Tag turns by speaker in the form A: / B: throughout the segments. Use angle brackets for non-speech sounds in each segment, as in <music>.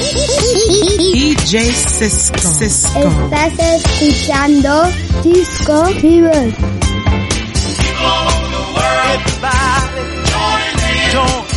A: DJ Cisco. Cisco.
B: Estás escuchando Disco Fever.
C: Don't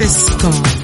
C: Cisco.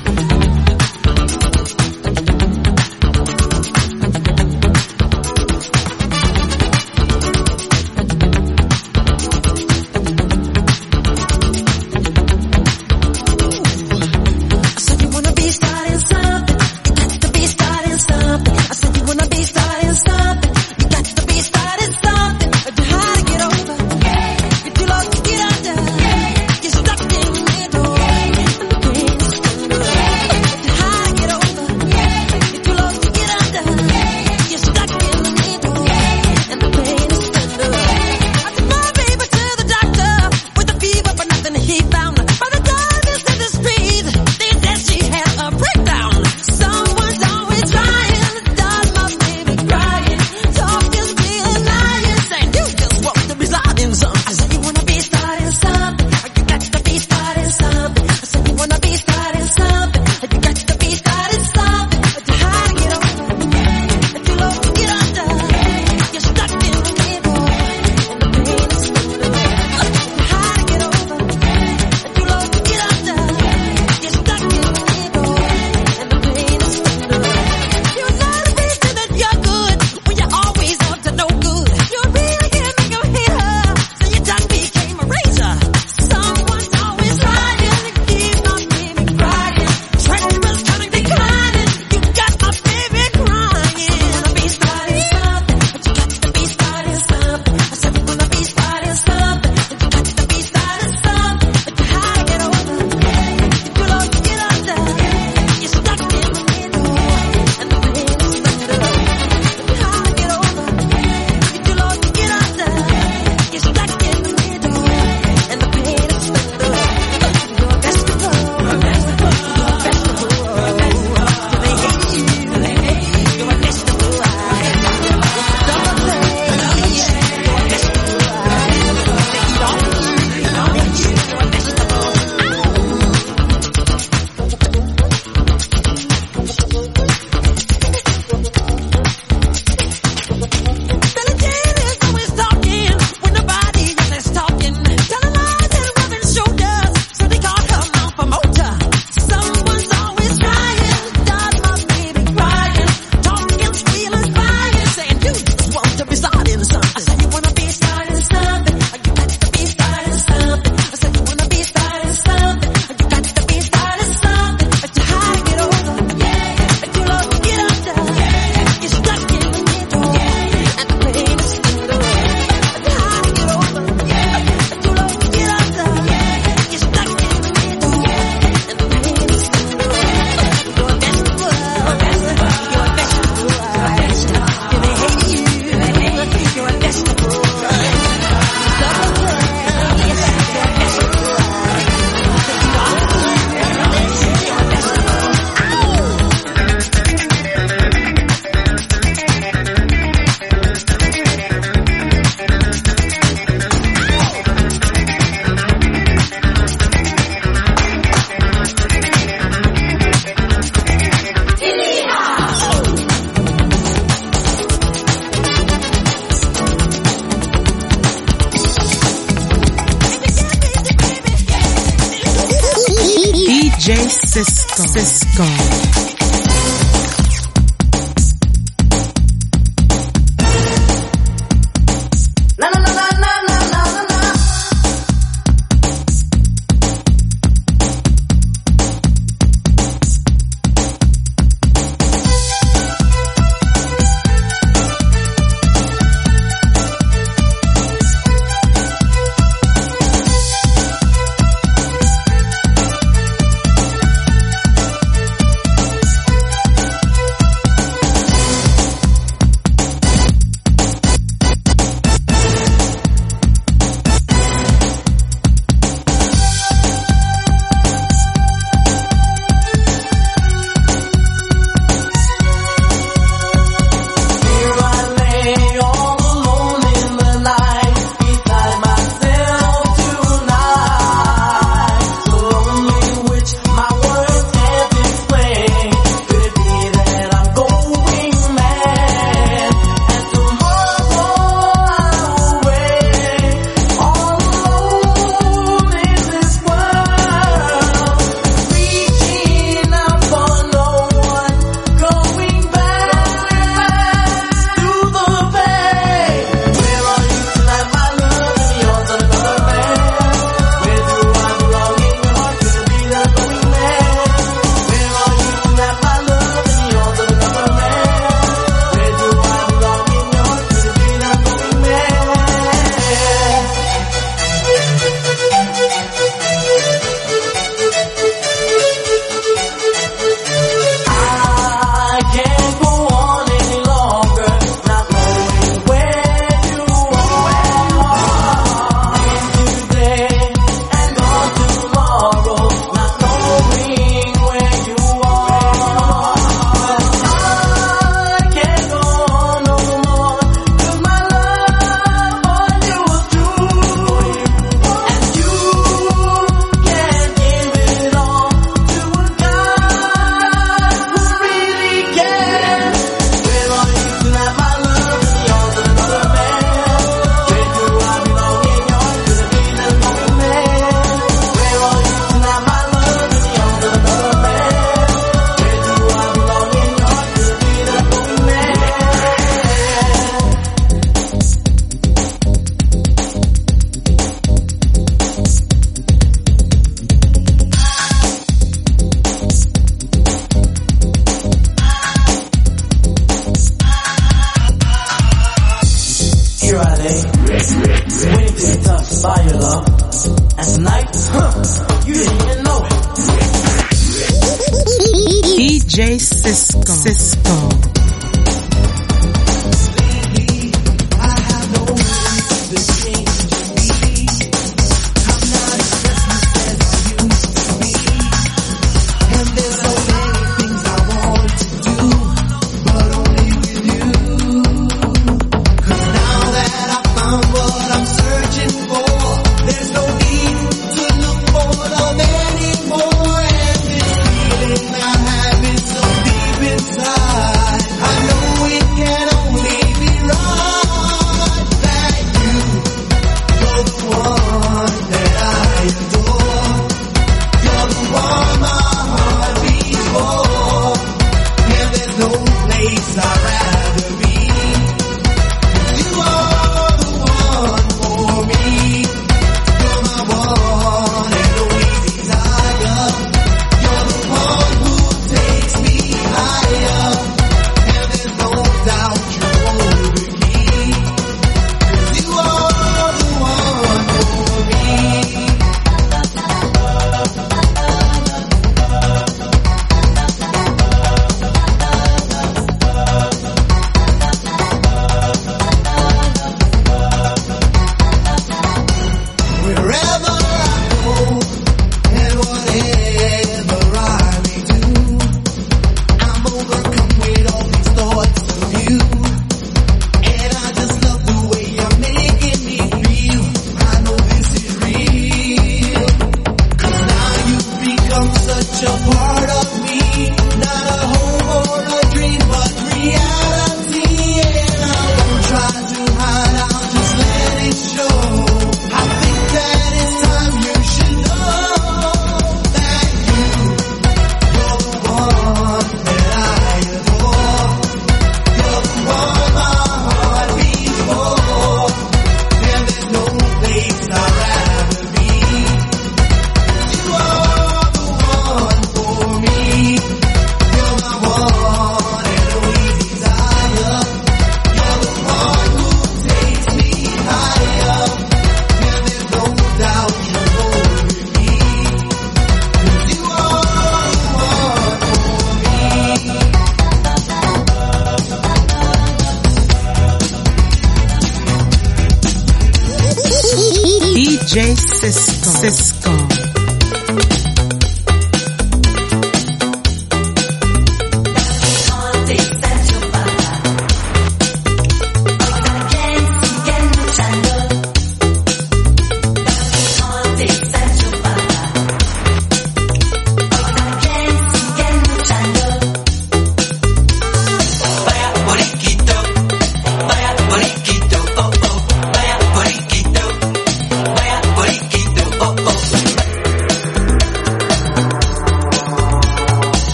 C: here this by your love. And
D: tonight, huh,
C: you
D: didn't even know it.
A: DJ Cisco. Cisco.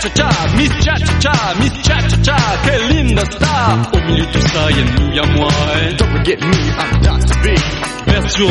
E: cha-cha, mis
F: cha-cha-cha, mis cha-cha-cha,
G: qué
H: linda está. Au milieu de ça, y'a nous, y'a moi. Don't forget me, I'm Dr. B. Version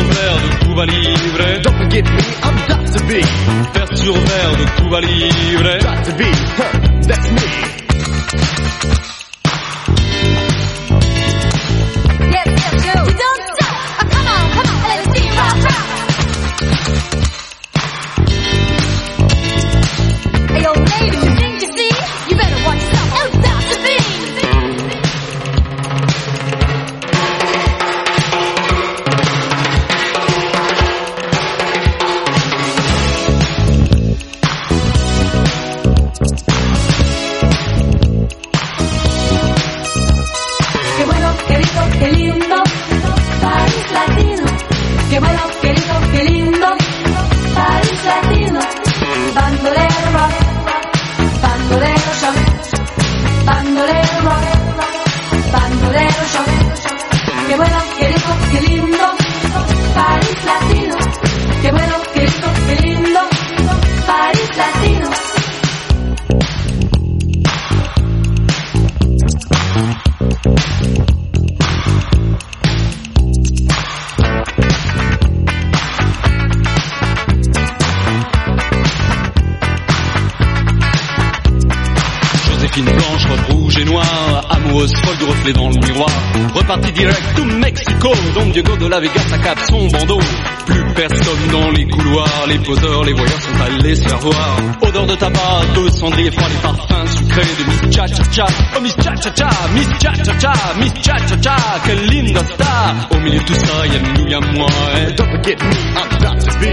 H: de
F: tabac, de cendrier froid, les parfums sucrés de Miss Cha Cha Cha. Oh Miss Cha Cha Cha, Miss Cha Cha Cha, Miss Cha Cha Cha. Quelle linda star. Au milieu de tout ça, y'a nous, y'a moi. Et don't forget me, I'm Dr. B.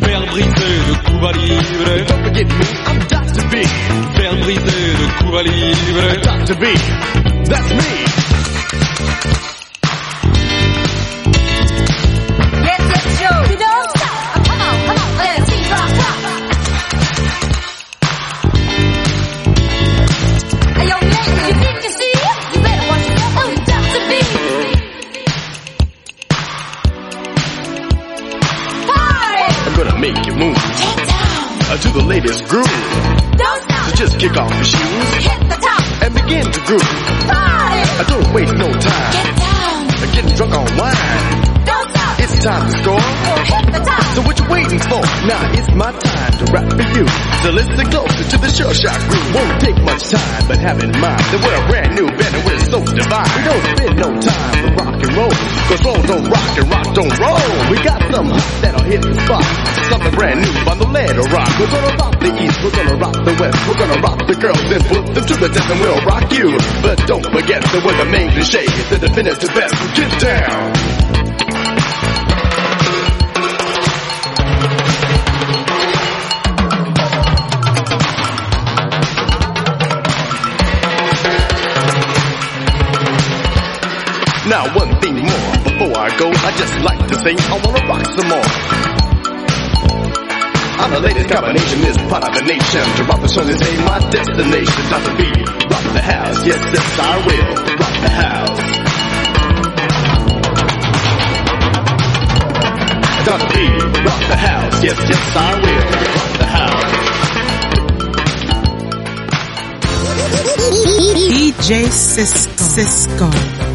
F: Verre brisé de Cuba Libre. Don't forget me, I'm Dr. B. Verre brisé de Cuba Libre. Dr. B, that's me.
I: Sure shot groove. Won't take much time, but have in mind that we're a brand new band and we're so divine. We don't spend no time for rock and roll. Cause roll don't rock and rock don't roll. We got some that'll hit the spot. Something brand new on the lead or rock. We're gonna rock the east, we're gonna rock the west. We're gonna rock the girls and put them to the test and we'll rock you. But don't forget that we're the main cliche. The definitive best. Get down. Now one thing more, before I go, I just like to say I wanna rock some more. I'm the latest combination, this part of the nation. To rock the show is ain't my destination. Dr. B, rock the house, yes, yes, I will. Rock the house. Dr. B, rock the house, yes, yes, I will. Rock the house.
C: DJ Cisco. Cisco.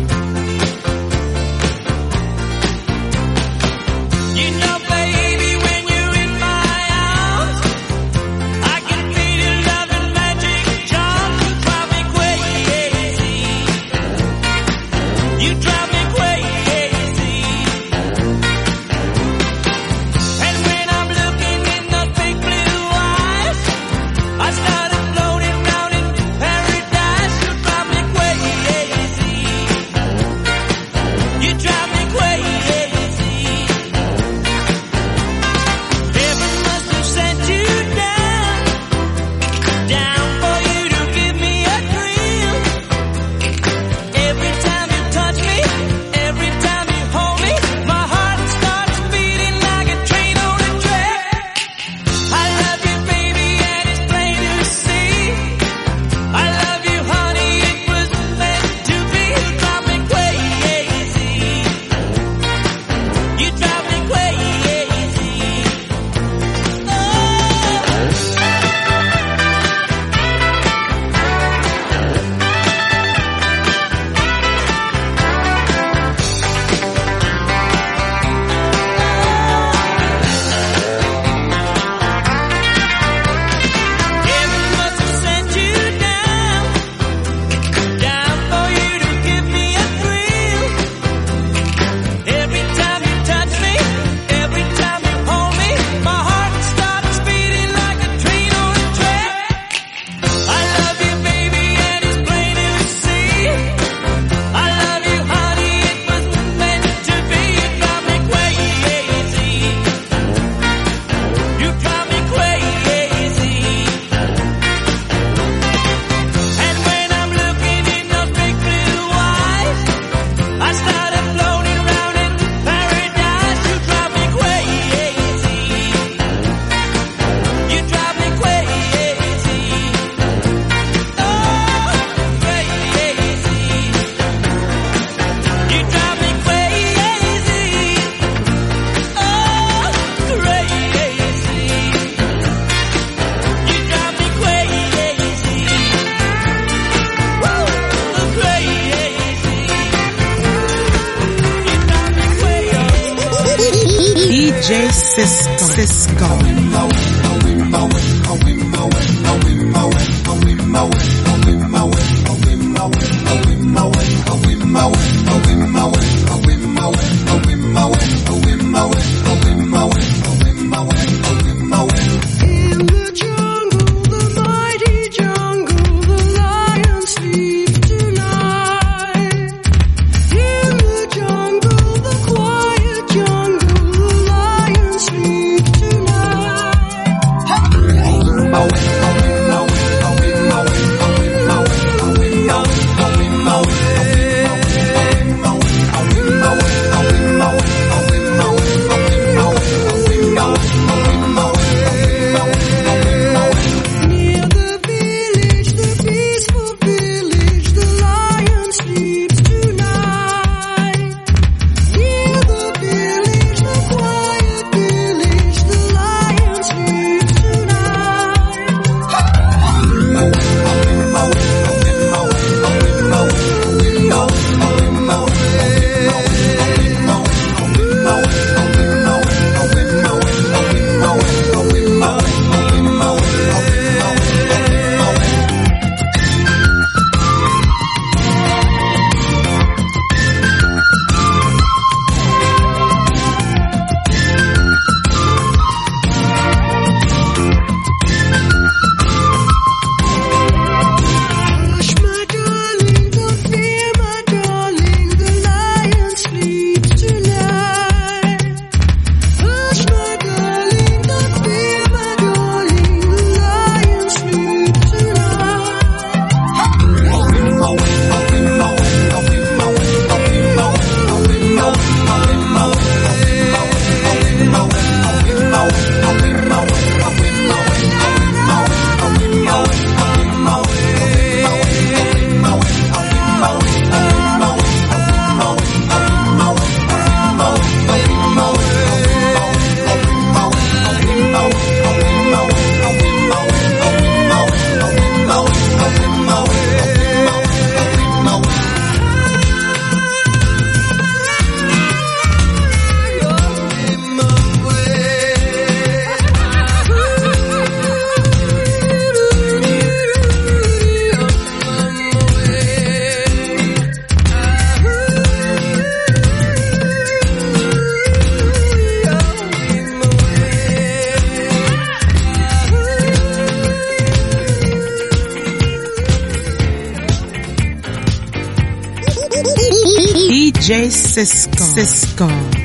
C: Cisco. Cisco.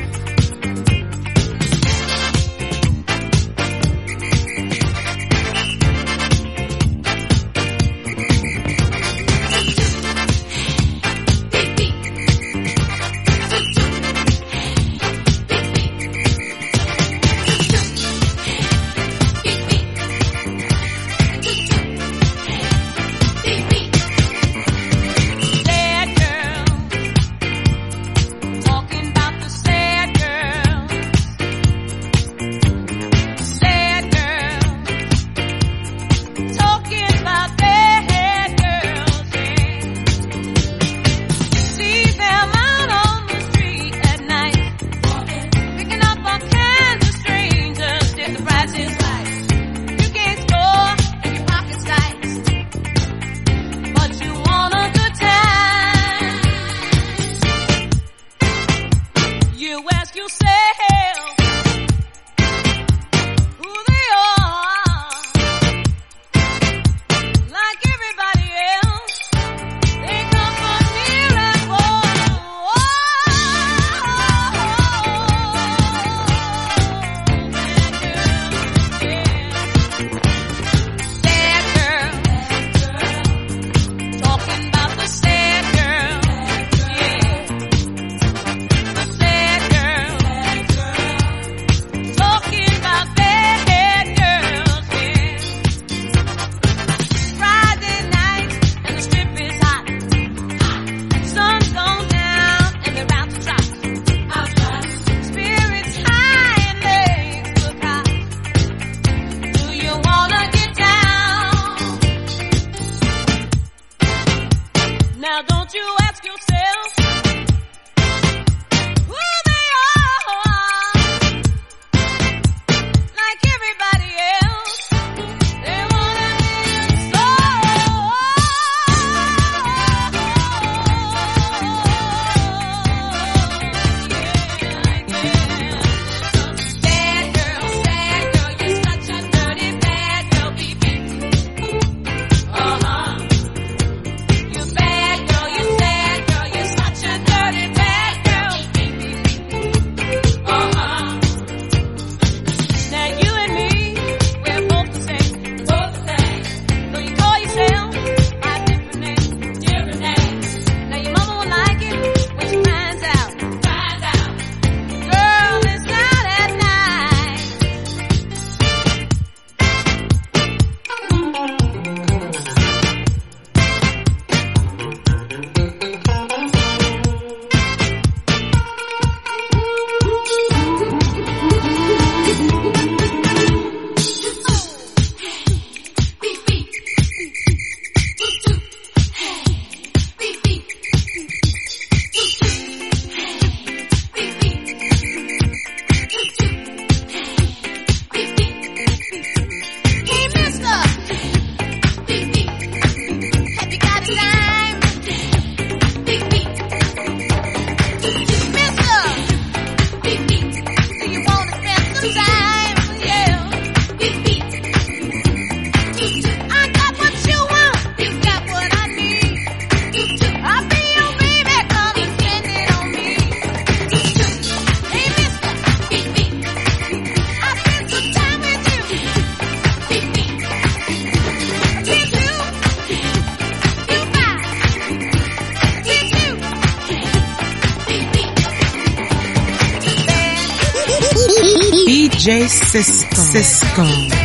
H: Cisco. Cisco.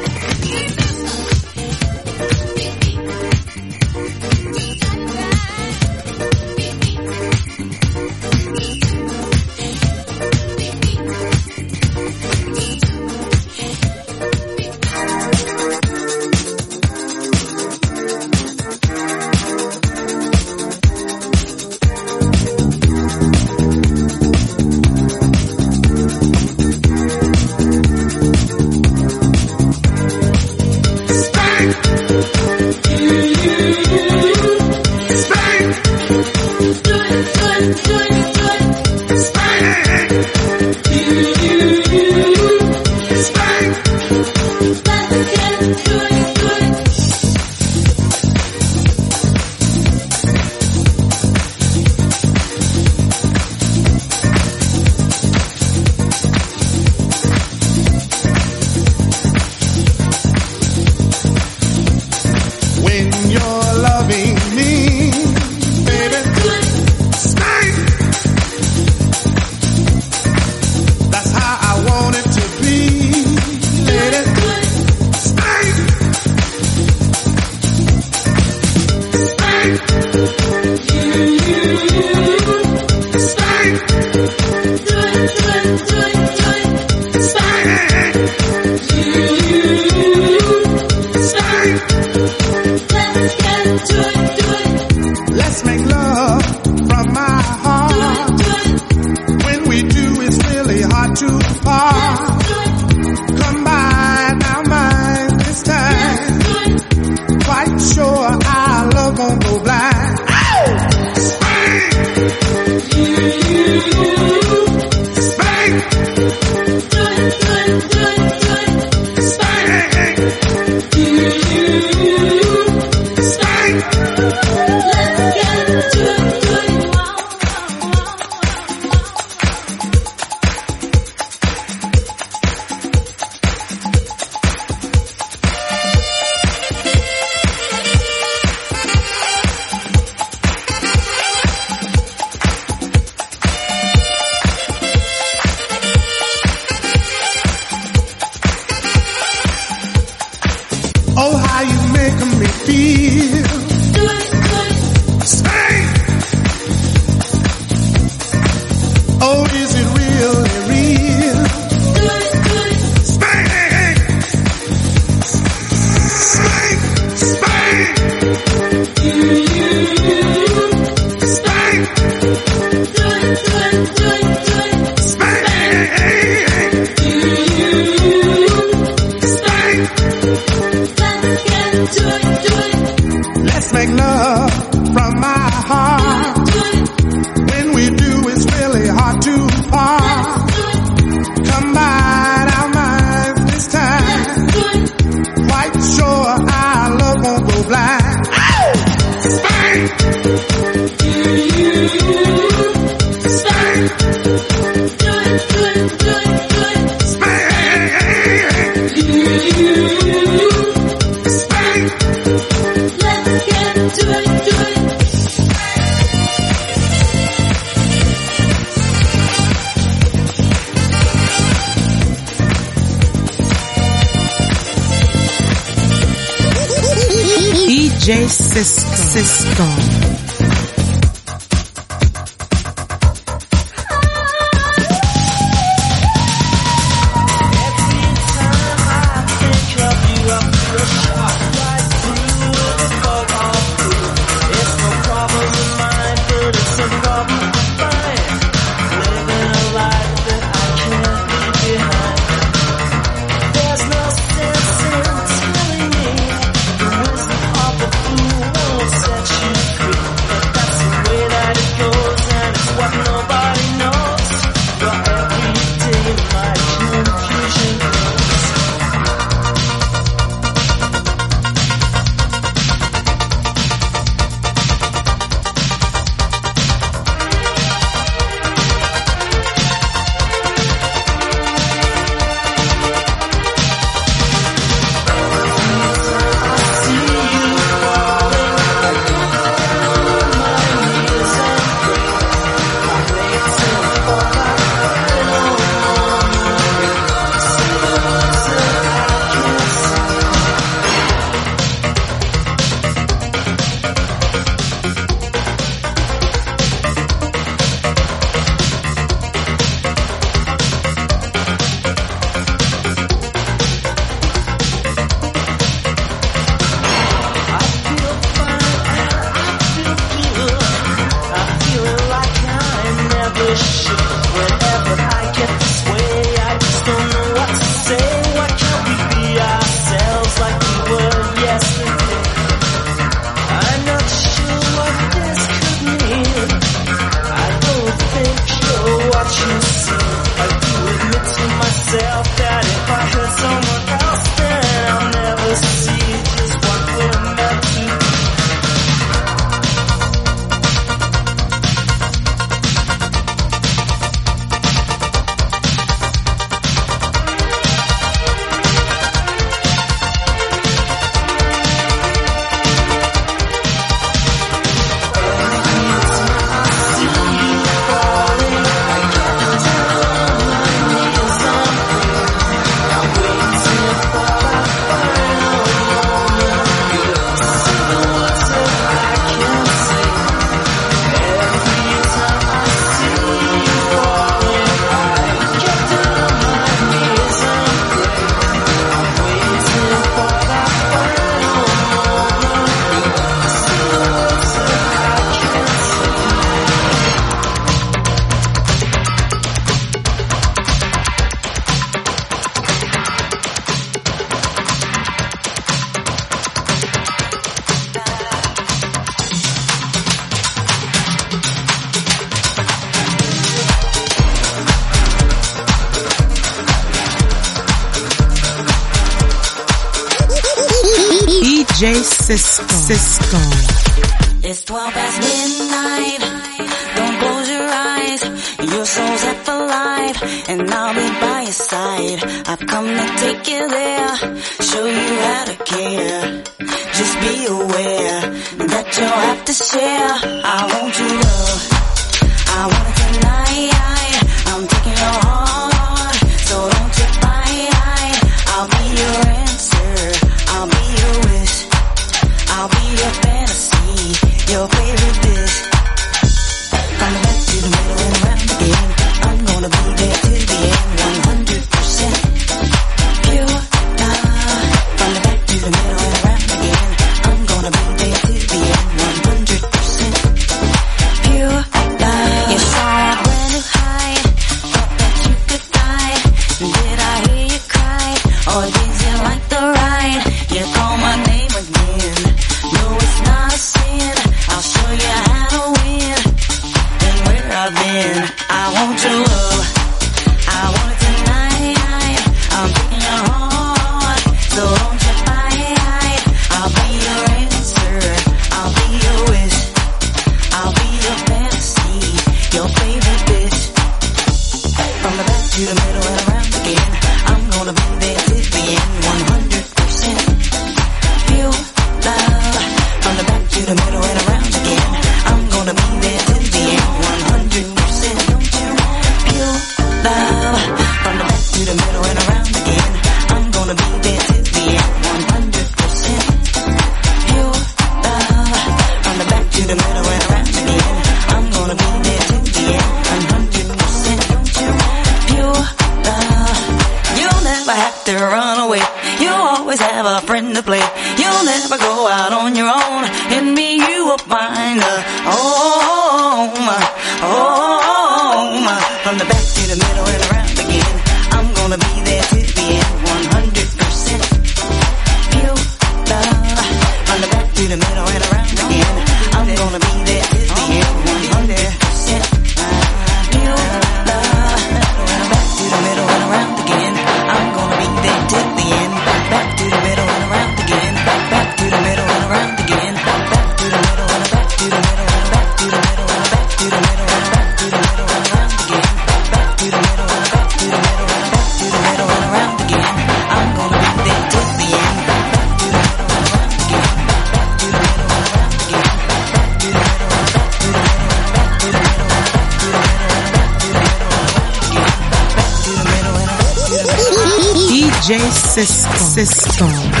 H: Cisco.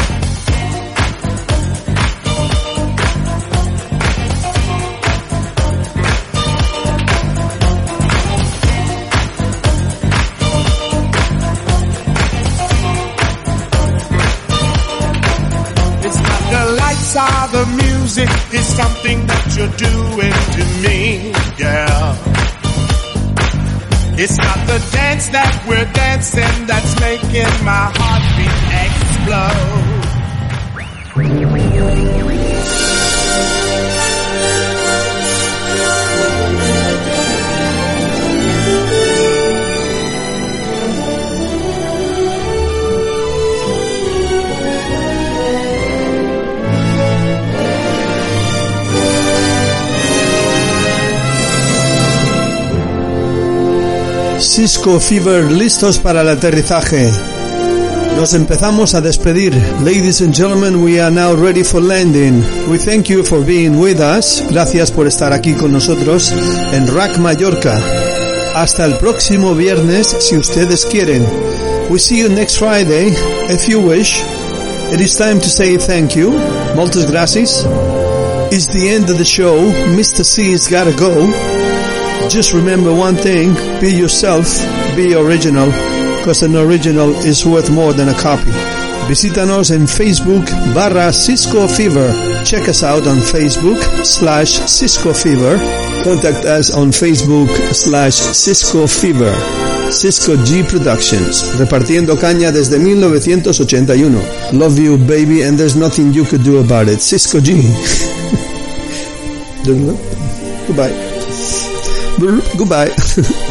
H: Cisco
J: Fever listos para el aterrizaje. Nos empezamos a despedir. Ladies and gentlemen, we are now ready for landing. We thank you for being with us. Gracias por estar aquí con nosotros en Rack Mallorca. Hasta el próximo viernes, si ustedes quieren. We see you next Friday, if you wish. It is time to say thank you. Moltes gracias. It's the end of the show. Mr. C's gotta go. Just remember one thing, be yourself, be original, because an original is worth more than a copy. Visítanos en Facebook barra Cisco Fever. Check us out on Facebook slash Cisco Fever. Contact us on Facebook slash Cisco Fever. Cisco G Productions. Repartiendo caña desde 1981. Love you baby and there's nothing you could do about it. Cisco G. <laughs> Goodbye. Goodbye. <laughs>